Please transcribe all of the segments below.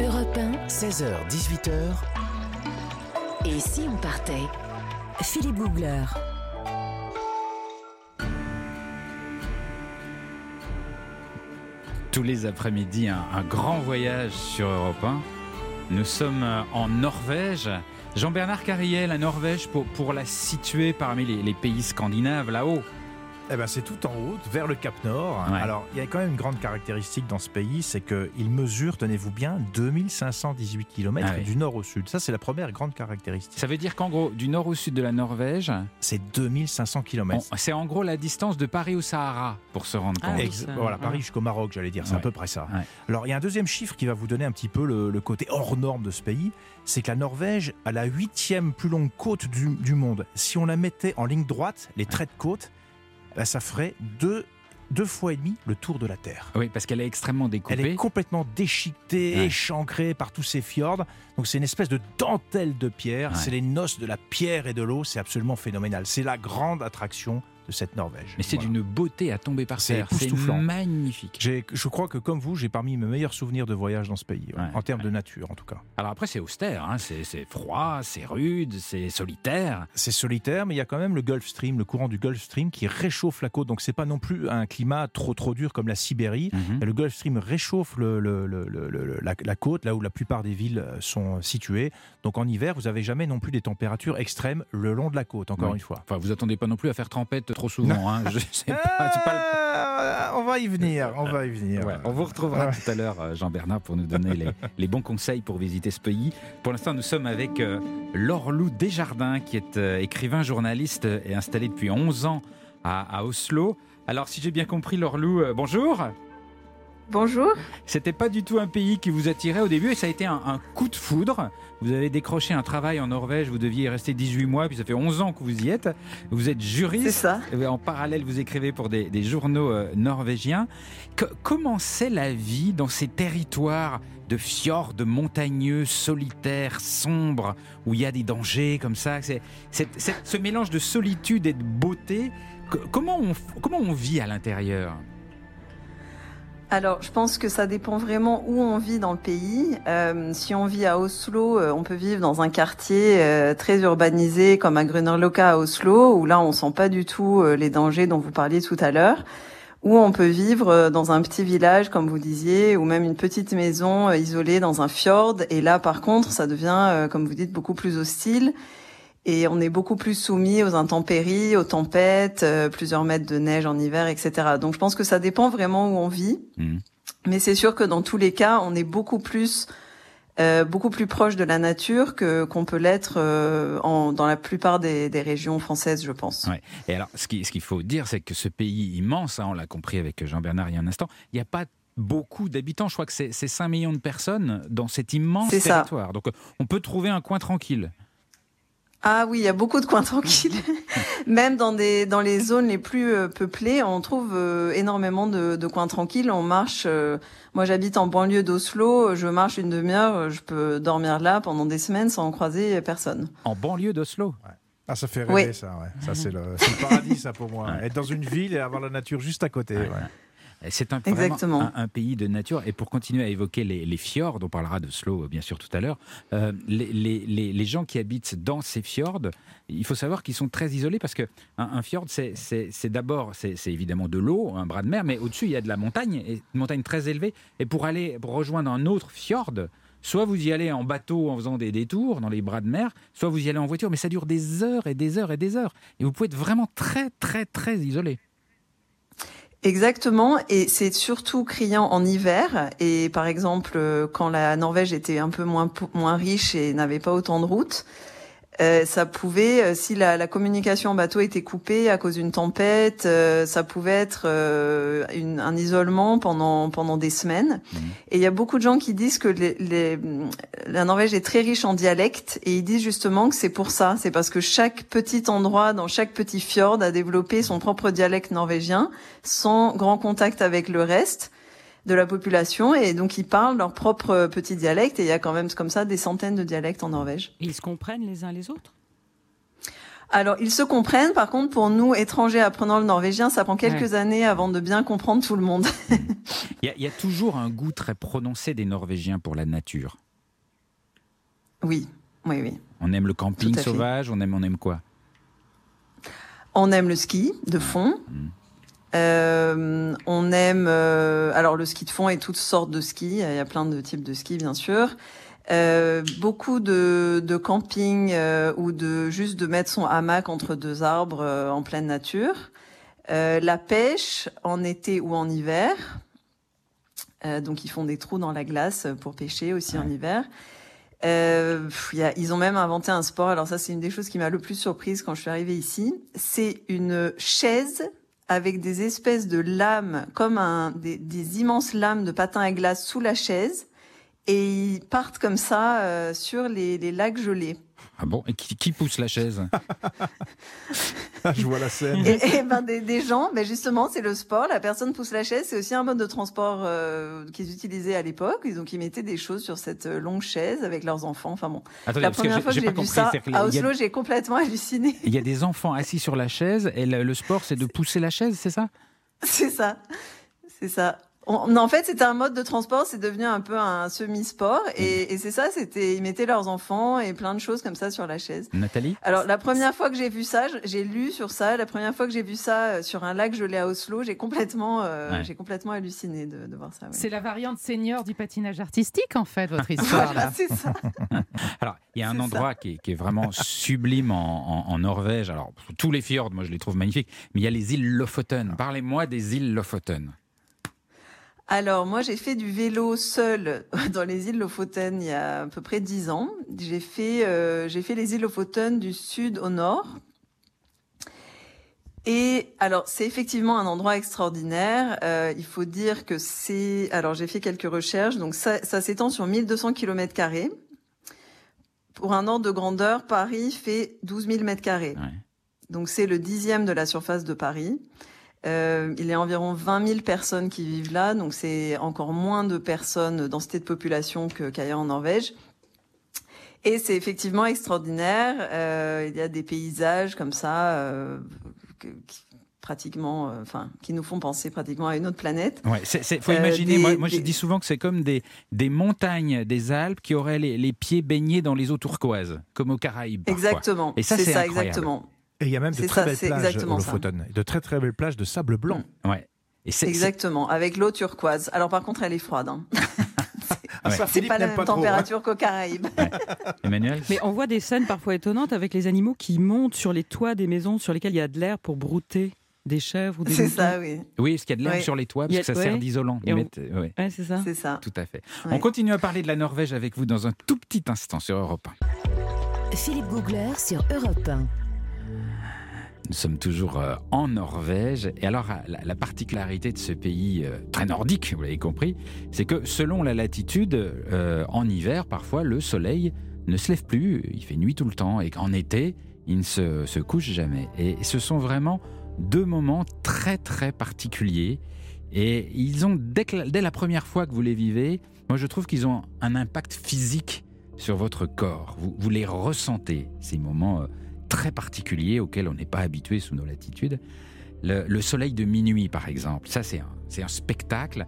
Europe 1, 16h, 18h, et si on partait? Philippe Googler. tous les après-midi un, un grand voyage sur Europe 1. Nous sommes euh, en Norvège. Jean-Bernard Carriel, la Norvège, pour, pour la situer parmi les, les pays scandinaves, là-haut. Eh ben, c'est tout en haut, vers le Cap Nord. Ouais. Alors, il y a quand même une grande caractéristique dans ce pays, c'est qu'il mesure, tenez-vous bien, 2518 km Ah du nord au sud. Ça, c'est la première grande caractéristique. Ça veut dire qu'en gros, du nord au sud de la Norvège, C'est 2500 km. on- c'est en gros la distance de Paris au Sahara pour se rendre Ah compte. oui. Ex- ça, voilà, ouais. Paris jusqu'au Maroc, j'allais dire, c'est Ouais. à peu près ça. Ouais. Alors, il y a un deuxième chiffre qui va vous donner un petit peu le, le côté hors norme de ce pays, c'est que la Norvège a la huitième plus longue côte du, du monde. Si on la mettait en ligne droite, les traits de côte, ben, ça ferait deux, deux fois et demi le tour de la Terre. Oui, parce qu'elle est extrêmement Elle découpée. est complètement déchiquetée, Ouais. échancrée par tous ces fjords. Donc c'est une espèce de dentelle de pierre. Ouais. C'est les noces de la pierre et de l'eau. C'est absolument phénoménal. C'est la grande attraction de cette Norvège. Mais c'est Voilà. d'une beauté à tomber par terre. C'est époustouflant. magnifique. Je crois que comme vous, j'ai parmi mes meilleurs souvenirs de voyage dans ce pays, ouais, en termes de nature en tout cas. Alors après, c'est austère, hein, c'est froid, c'est rude, c'est solitaire. C'est solitaire, mais il y a quand même le Gulf Stream, le courant du Gulf Stream qui réchauffe la côte. Donc c'est pas non plus un climat trop trop dur comme la Sibérie. Mhm. Le Gulf Stream réchauffe le- le- le- le- le- la, la côte, là où la plupart des villes euh, sont situées. Donc en hiver, vous n'avez jamais non plus des températures extrêmes le long de la côte, encore une fois. Enfin, vous attendez pas non plus à faire trempette trop souvent. Hein. Je sais pas, c'est pas le- Euh, on va y venir, on va y venir. Ouais, on vous retrouvera Ouais. tout à l'heure, euh, Jean-Bernard, pour nous donner les, les bons conseils pour visiter ce pays. Pour l'instant, nous sommes avec euh, Laure Lou Desjardins, qui est euh, écrivain, journaliste et installé depuis 11 ans à, à Oslo. Alors, si j'ai bien compris, Laure Lou, euh, bonjour. Bonjour. C'était pas du tout un pays qui vous attirait au début et ça a été un, un coup de foudre. Vous avez décroché un travail en Norvège, vous deviez y rester 18 mois, puis ça fait 11 ans que vous y êtes. Vous êtes C'est juriste. ça. Et En parallèle, vous écrivez pour des, des journaux euh, norvégiens. Co- comment c'est la vie dans ces territoires de fjords, de montagneux, solitaires, sombres, où il y a des dangers comme ça? C'est, c'est- c'est- Ce mélange de solitude et de beauté, co- comment on, comment on vit à l'intérieur? Alors, je pense que ça dépend vraiment où on vit dans le pays. Euh, si on vit à Oslo, euh, on peut vivre dans un quartier euh, très urbanisé comme à Grünerløkka à Oslo, où là, on sent pas du tout les dangers dont vous parliez tout à l'heure. Ou on peut vivre dans un petit village, comme vous disiez, ou même une petite maison isolée dans un fjord. Et là, par contre, ça devient, comme vous dites, beaucoup plus hostile. Et on est beaucoup plus soumis aux intempéries, aux tempêtes, euh, plusieurs mètres de neige en hiver, etc. Donc je pense que ça dépend vraiment où on vit. Mhm. Mais c'est sûr que dans tous les cas, on est beaucoup plus euh, beaucoup plus proche de la nature que qu'on peut l'être euh, en- dans la plupart des, des régions françaises, je pense. Ouais. Et alors, ce qu'il ce qu'il faut dire, c'est que ce pays immense, hein, on l'a compris avec Jean-Bernard il y a un instant, il n'y a pas beaucoup d'habitants. Je crois que c'est c'est 5 millions de personnes dans cet immense ça. territoire. Donc, on peut trouver un coin tranquille. Ah oui, il y a beaucoup de coins tranquilles. Même dans des dans les zones les plus euh, peuplées, on trouve euh, énormément de, de coins tranquilles. On marche. euh, moi, j'habite en banlieue d'Oslo. Je marche une demi-heure. euh, Je peux dormir là pendant des semaines sans croiser personne. En banlieue d'Oslo? Ah, ça fait rêver Oui. ça, ouais. Ça, c'est le, c'est le paradis, ça, pour moi. Ouais. Être dans une ville et avoir la nature juste à côté. C'est un, un, un pays de nature. Et pour continuer à évoquer les, les fjords, on parlera de Slow euh, bien sûr tout à l'heure, euh, les, les- les- les gens qui habitent dans ces fjords, il faut savoir qu'ils sont très isolés parce que un, un fjord, c'est- d'abord, c'est c'est évidemment de l'eau, un bras de mer, mais au-dessus, il y a de la montagne, et une montagne très élevée. Et pour aller pour rejoindre un autre fjord, Soit vous y allez en bateau en faisant des détours dans les bras de mer, soit vous y allez en voiture, mais ça dure des heures et des heures et des heures. Et vous pouvez être vraiment très, très, très isolé. Exactement, et c'est surtout criant en hiver. Et par exemple, euh, quand la Norvège était un peu moins moins riche et n'avait pas autant de routes, euh, ça pouvait, euh, si la, la communication en bateau était coupée à cause d'une tempête, euh, ça pouvait être euh, une- un isolement pendant pendant des semaines. Mhm. Et il y a beaucoup de gens qui disent que les, les- la Norvège est très riche en dialectes, et ils disent justement que c'est pour ça, c'est parce que chaque petit endroit dans chaque petit fjord a développé son propre dialecte norvégien, sans grand contact avec le reste de la population, et donc ils parlent leur propre petit dialecte, et il y a quand même comme ça des centaines de dialectes en Norvège. Ils se comprennent les uns les autres? Alors, ils se comprennent. Par contre, pour nous, étrangers apprenant le norvégien, ça prend quelques années avant de bien comprendre tout le monde. Il y, a toujours un goût très prononcé des Norvégiens pour la nature. Oui, oui, oui. On aime le camping sauvage, on aime, on aime quoi? On aime le ski de fond. Mmh. Euh, on aime euh, alors le ski de fond et toutes sortes de skis. Il y a plein de types de skis, bien sûr. Euh, beaucoup de, de camping euh, ou de juste de mettre son hamac entre deux arbres euh, en pleine nature. la pêche en été ou en hiver. donc ils font des trous dans la glace pour pêcher aussi en hiver. Y a, ils ont même inventé un sport. Alors ça, c'est une des choses qui m'a le plus surprise quand je suis arrivée ici. C'est une chaise avec des espèces de lames, comme un, des, des immenses lames de patin à glace sous la chaise et ils partent comme ça euh, sur les, les, lacs gelés. Ah bon Et qui, qui pousse la chaise Je vois la scène. Et, ben des, des, gens, ben justement, c'est le sport. La personne pousse la chaise. C'est aussi un mode de transport euh, qu'ils utilisaient à l'époque. Donc ils mettaient des choses sur cette euh, longue chaise avec leurs enfants. Enfin bon. la première fois que j'ai vu ça à Oslo, j'ai complètement halluciné. Il y a des enfants assis sur la chaise et le sport, c'est de pousser la chaise, c'est ça? C'est ça. C'est ça en fait, c'était un mode de transport, c'est devenu un peu un semi-sport. Et, et c'est ça, c'était, ils mettaient leurs enfants et plein de choses comme ça sur la chaise. Nathalie? Alors, la première fois que j'ai vu ça, j'ai lu sur ça, la première fois que j'ai vu ça euh, sur un lac gelé à Oslo, j'ai complètement, euh, j'ai complètement halluciné de, de voir ça. C'est la variante senior du patinage artistique, en fait, votre histoire. là. c'est ça. Alors, il y a un endroit qui est, qui est, vraiment sublime en, en, en, Norvège. Alors, tous les fjords, moi, je les trouve magnifiques. Mais il y a les îles Lofoten. Parlez-moi des îles Lofoten. Alors moi j'ai fait du vélo seul dans les îles Lofoten il y a à peu près dix ans. J'ai fait euh, j'ai fait les îles Lofoten du sud au nord. Et alors c'est effectivement un endroit extraordinaire. Euh, il faut dire que c'est alors j'ai fait quelques recherches donc ça, ça s'étend sur 1200 km carrés. Pour un ordre de grandeur, Paris fait 12 000 mètres carrés. Donc c'est le dixième de la surface de Paris. Euh, il y a environ 20 000 personnes qui vivent là, donc c'est encore moins de personnes, densité de population qu'ailleurs en Norvège. Et c'est effectivement extraordinaire. Euh, il y a des paysages comme ça, euh, pratiquement, euh, enfin, qui nous font penser pratiquement à une autre planète. Ouais, c'est, faut imaginer. Moi, moi je dis souvent que c'est comme des, des montagnes des Alpes qui auraient les, les, pieds baignés dans les eaux turquoises, comme aux Caraïbes. Exactement. Et ça, c'est, ça, exactement. Et il y a même de très belles plages au de très très belles plages de sable blanc. Mm. Ouais. Et c'est, exactement, avec l'eau turquoise. Alors par contre, elle est froide. Hein. Ah, c'est pas la même hein. température qu'aux Caraïbes. Emmanuel Mais on voit des scènes parfois étonnantes avec les animaux qui montent sur les toits des maisons sur lesquelles il y a de l'air pour brouter des chèvres ou des C'est ça, oui. Oui, parce qu'il y a de l'air sur les toits, parce que ça sert d'isolant. On... Ouais. c'est ça. C'est ça. Tout à fait. On continue à parler de la Norvège avec vous dans un tout petit instant sur Europe 1. Philippe Googler sur Europe 1. Nous sommes toujours euh, en Norvège. Et alors, la, particularité de ce pays euh, très nordique, vous l'avez compris, c'est que selon la latitude, euh, en hiver, parfois, le soleil ne se lève plus. Il fait nuit tout le temps. Et qu'en été, il ne se, couche jamais. Et ce sont vraiment deux moments très, très particuliers. Et ils ont, dès, la première fois que vous les vivez, moi, je trouve qu'ils ont un impact physique sur votre corps. Vous les ressentez, ces moments très particulier auquel on n'est pas habitué sous nos latitudes. Le, soleil de minuit, par exemple, ça c'est un, spectacle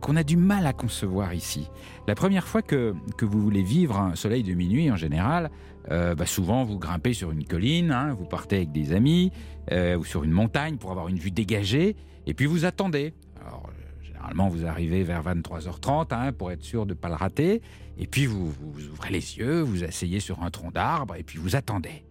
qu'on a du mal à concevoir ici. La première fois que, vous voulez vivre un soleil de minuit, en général, euh, bah souvent vous grimpez sur une colline, hein, vous partez avec des amis, euh, ou sur une montagne pour avoir une vue dégagée, et puis vous attendez. Alors, généralement, vous arrivez vers 23h30 hein, pour être sûr de ne pas le rater, et puis vous ouvrez les yeux, vous asseyez sur un tronc d'arbre, et puis vous attendez.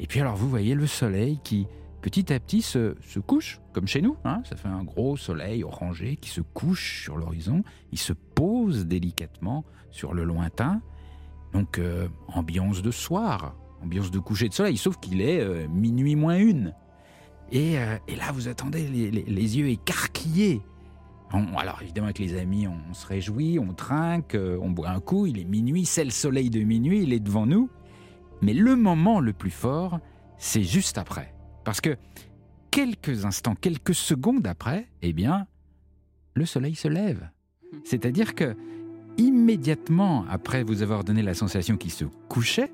Et puis alors vous voyez le soleil qui petit à petit se, se couche, comme chez nous. Hein ça fait un gros soleil orangé qui se couche sur l'horizon. Il se pose délicatement sur le lointain. Donc euh, ambiance de soir, ambiance de coucher de soleil, sauf qu'il est euh, minuit moins une. Et, euh, et, là vous attendez les, les, les yeux écarquillés. On, alors évidemment avec les amis on, on se réjouit, on trinque, on boit un coup, il est minuit, c'est le soleil de minuit, il est devant nous. Mais le moment le plus fort, c'est juste après. Parce que quelques instants, quelques secondes après, eh bien, le soleil se lève. C'est-à-dire que immédiatement après vous avoir donné la sensation qu'il se couchait,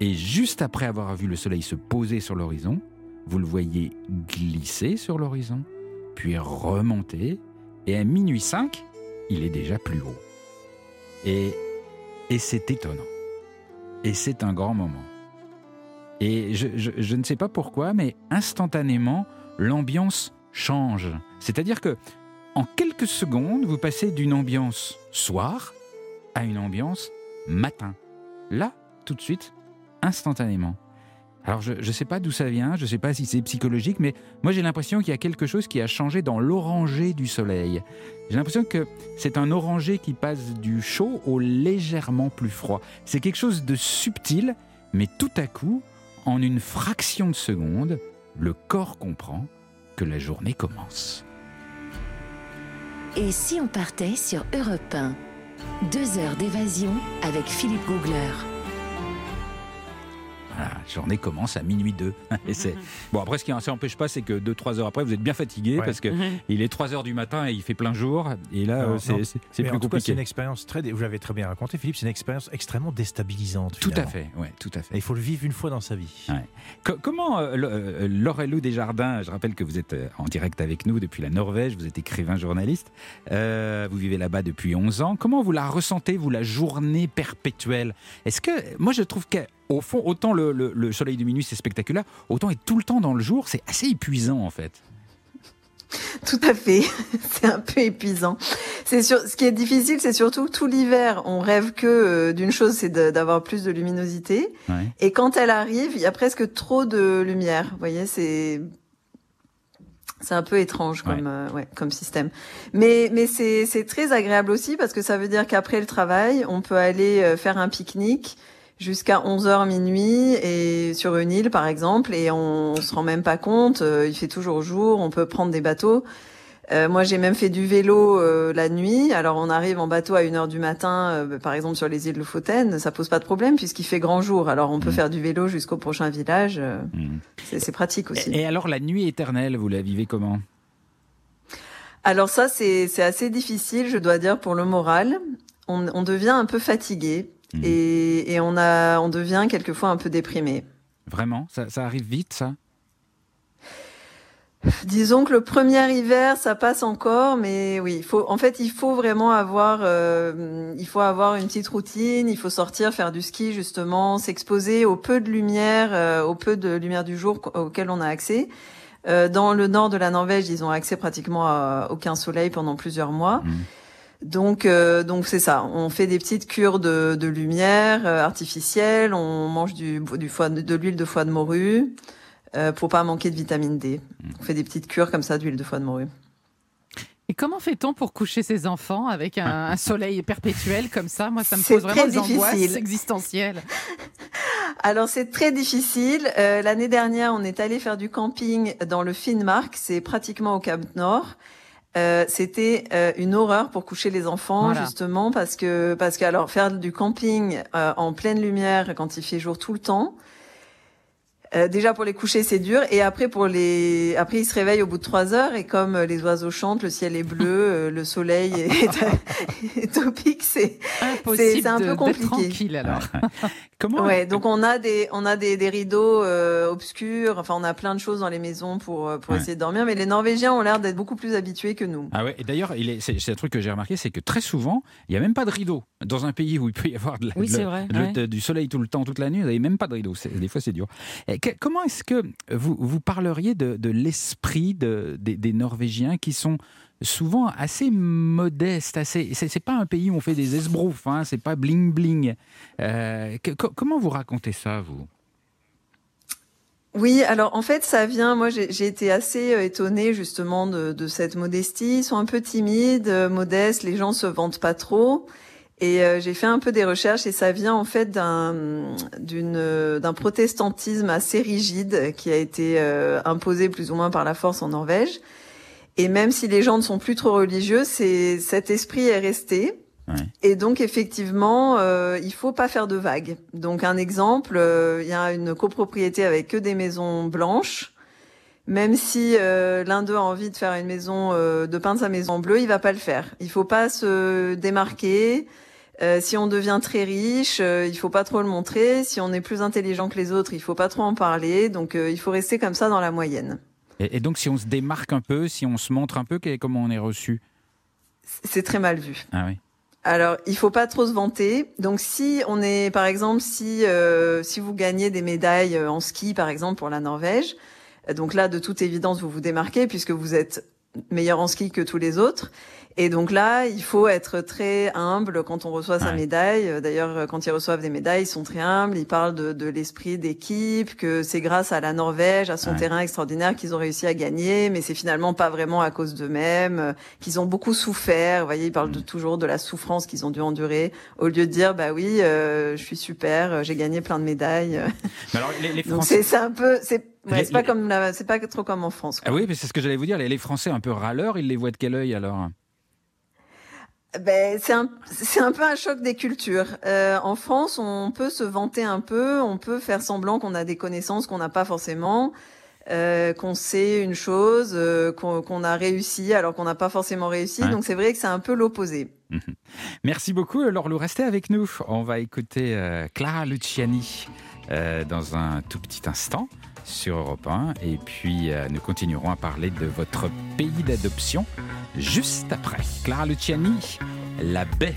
Et juste après avoir vu le soleil se poser sur l'horizon, vous le voyez glisser sur l'horizon, puis remonter, et à minuit 5, il est déjà plus haut. Et, et c'est étonnant. Et c'est un grand moment. Et je, ne sais pas pourquoi, mais instantanément, l'ambiance change. C'est-à-dire que en quelques secondes, vous passez d'une ambiance soir à une ambiance matin. Là, tout de suite, instantanément. Alors je ne sais pas d'où ça vient, je ne sais pas si c'est psychologique, mais moi j'ai l'impression qu'il y a quelque chose qui a changé dans l'oranger du soleil. J'ai l'impression que c'est un oranger qui passe du chaud au légèrement plus froid. C'est quelque chose de subtil, mais tout à coup, en une fraction de seconde, le corps comprend que la journée commence. Et si on partait sur Europe 1 Deux heures d'évasion avec Philippe Googler. La journée commence à minuit 2. Et c'est... Bon, après, ce qui n'empêche pas, c'est que 2-3 heures après, vous êtes bien fatigué Ouais. parce que il est 3 heures du matin et il fait plein jour. Et là, Non, euh, c'est, plus en tout cas, c'est compliqué. une expérience très. Vous l'avez très bien raconté, Philippe. C'est une expérience extrêmement déstabilisante. Tout à fait, ouais, tout à fait. Et il faut le vivre une fois dans sa vie. Ouais. Co- comment, euh, euh, Laurelou Desjardins, je rappelle que vous êtes euh, en direct avec nous depuis la Norvège, vous êtes écrivain journaliste, euh, vous vivez là-bas depuis 11 ans. Comment vous la ressentez, vous, la journée perpétuelle? Est-ce que, moi je trouve qu'au fond, autant le, le- le soleil de minuit c'est spectaculaire, autant être tout le temps dans le jour, c'est assez épuisant en fait. Tout à fait. c'est un peu épuisant. C'est ce qui est difficile, c'est surtout tout l'hiver, on rêve que euh, d'une chose, c'est d'avoir plus de luminosité. Ouais. Et quand elle arrive, il y a presque trop de lumière. Vous voyez, c'est c'est un peu étrange comme euh, ouais, comme système. Mais mais c'est c'est très agréable aussi parce que ça veut dire qu'après le travail, on peut aller euh, faire un pique-nique jusqu'à 11h minuit et sur une île par exemple et on, on se rend même pas compte, euh, il fait toujours jour, on peut prendre des bateaux. Euh, moi, j'ai même fait du vélo euh, la nuit. Alors, on arrive en bateau à 1h du matin, euh, par exemple sur les îles de Fautaine, ça pose pas de problème puisqu'il fait grand jour. Alors, on peut Mm. faire du vélo jusqu'au prochain village. euh, Mm. c'est pratique aussi. Et, alors la nuit éternelle, vous la vivez comment? Alors ça, c'est c'est assez difficile, je dois dire, pour le moral. On, on devient un peu fatigué Mhm. et, et on a, on devient quelquefois un peu déprimé. Vraiment? Ça, ça arrive vite ça? Disons que le premier hiver, ça passe encore, mais oui, il faut, en fait, il faut vraiment avoir, euh, il faut avoir une petite routine. Il faut sortir, faire du ski justement, s'exposer au peu de lumière, euh, au peu de lumière du jour qu- auquel on a accès. Euh, dans le nord de la Norvège, ils ont accès pratiquement à aucun soleil pendant plusieurs mois. Mhm. Donc, euh, donc c'est ça. On fait des petites cures de, de lumière euh, artificielle. On mange du, du foie, de, de l'huile de foie de morue euh, pour pas manquer de vitamine D. On fait des petites cures comme ça d'huile de foie de morue. Et comment fait-on pour coucher ses enfants avec un, un soleil perpétuel comme ça? Moi, ça me pose vraiment des angoisses difficile. existentielles. Alors c'est très difficile. Euh, L'année dernière, on est allé faire du camping dans le Finnmark, c'est pratiquement au Cap Nord. Euh, C'était euh, une horreur pour coucher les enfants Voilà. justement parce que parce que alors faire du camping euh, en pleine lumière quand il fait jour tout le temps. euh, déjà pour les coucher c'est dur et après pour les après ils se réveillent au bout de trois heures et comme euh, les oiseaux chantent le ciel est bleu euh, le soleil est, est au pic c'est Impossible c'est un de- peu compliqué. tranquille alors. Comment Ouais, donc on a des on a des, des rideaux euh, obscurs. Enfin, on a plein de choses dans les maisons pour euh, pour Ouais. essayer de dormir. Mais les Norvégiens ont l'air d'être beaucoup plus habitués que nous. Ah ouais, et d'ailleurs, il est- c'est un truc que j'ai remarqué, c'est que très souvent, il n'y a même pas de rideau. Dans un pays où il peut y avoir de la- Oui, de- c'est vrai, de- ouais. de- du soleil tout le temps, toute la nuit, vous n'avez même pas de rideau. C'est- Des fois, c'est dur. Et que- comment est-ce que vous, vous parleriez de, de l'esprit de- des, des Norvégiens qui sont souvent assez modestes, assez. C'est pas un pays où on fait des esbroufs, hein, c'est pas bling bling. Euh, comment vous racontez ça, vous? Oui, alors en fait, ça vient. Moi, j'ai été assez euh, étonnée justement de, cette modestie. Ils sont un peu timides, euh, modestes. Les gens se vantent pas trop. Et j'ai fait un peu des recherches et ça vient en fait d'un protestantisme assez rigide qui a été imposé plus ou moins par la force en Norvège. Et même si les gens ne sont plus trop religieux, c'est cet esprit est resté. Ouais. Et donc effectivement, euh, il faut pas faire de vagues. Donc un exemple, euh, il y a une copropriété avec que des maisons blanches. Même si euh, l'un d'eux a envie de faire une maison, euh, de peindre sa maison en bleu, il va pas le faire. Il faut pas se démarquer. Euh, si on devient très riche, euh, il faut pas trop le montrer. Si on est plus intelligent que les autres, il faut pas trop en parler. Donc, euh, il faut rester comme ça dans la moyenne. Et, et donc, si on se démarque un peu, si on se montre un peu, comment on est reçu? C'est très mal vu. Ah oui. Alors, il faut pas trop se vanter. Donc, si on est, par exemple, si euh, si vous gagnez des médailles euh, en ski, par exemple pour la Norvège, euh, donc là, de toute évidence, vous vous démarquez puisque vous êtes meilleur en ski que tous les autres. Et donc là, il faut être très humble quand on reçoit sa médaille. D'ailleurs, quand ils reçoivent des médailles, ils sont très humbles. Ils parlent de, de l'esprit d'équipe, que c'est grâce à la Norvège, à son Ouais. terrain extraordinaire qu'ils ont réussi à gagner, mais c'est finalement pas vraiment à cause d'eux-mêmes, euh, qu'ils ont beaucoup souffert. Vous voyez, ils parlent de, toujours de la souffrance qu'ils ont dû endurer, au lieu de dire, bah oui, euh, je suis super, euh, j'ai gagné plein de médailles. Mais alors, les, les Français. c'est c'est un peu, c'est ouais, Les- c'est pas comme c'est pas trop comme en France. quoi. Ah oui, mais c'est ce que j'allais vous dire. Les, les Français un peu râleurs, ils les voient de quel œil alors? Ben, c'est un, c'est un peu un choc des cultures. Euh, en France, on peut se vanter un peu, on peut faire semblant qu'on a des connaissances qu'on n'a pas forcément, euh, qu'on sait une chose, euh, qu'on qu'on a réussi alors qu'on n'a pas forcément réussi. Ouais. Donc c'est vrai que c'est un peu l'opposé. Merci beaucoup, Laure Lou. Restez avec nous. On va écouter euh, Clara Luciani euh, dans un tout petit instant sur Europe 1. Et puis, euh, nous continuerons à parler de votre pays d'adoption juste après. Clara Luciani, La baie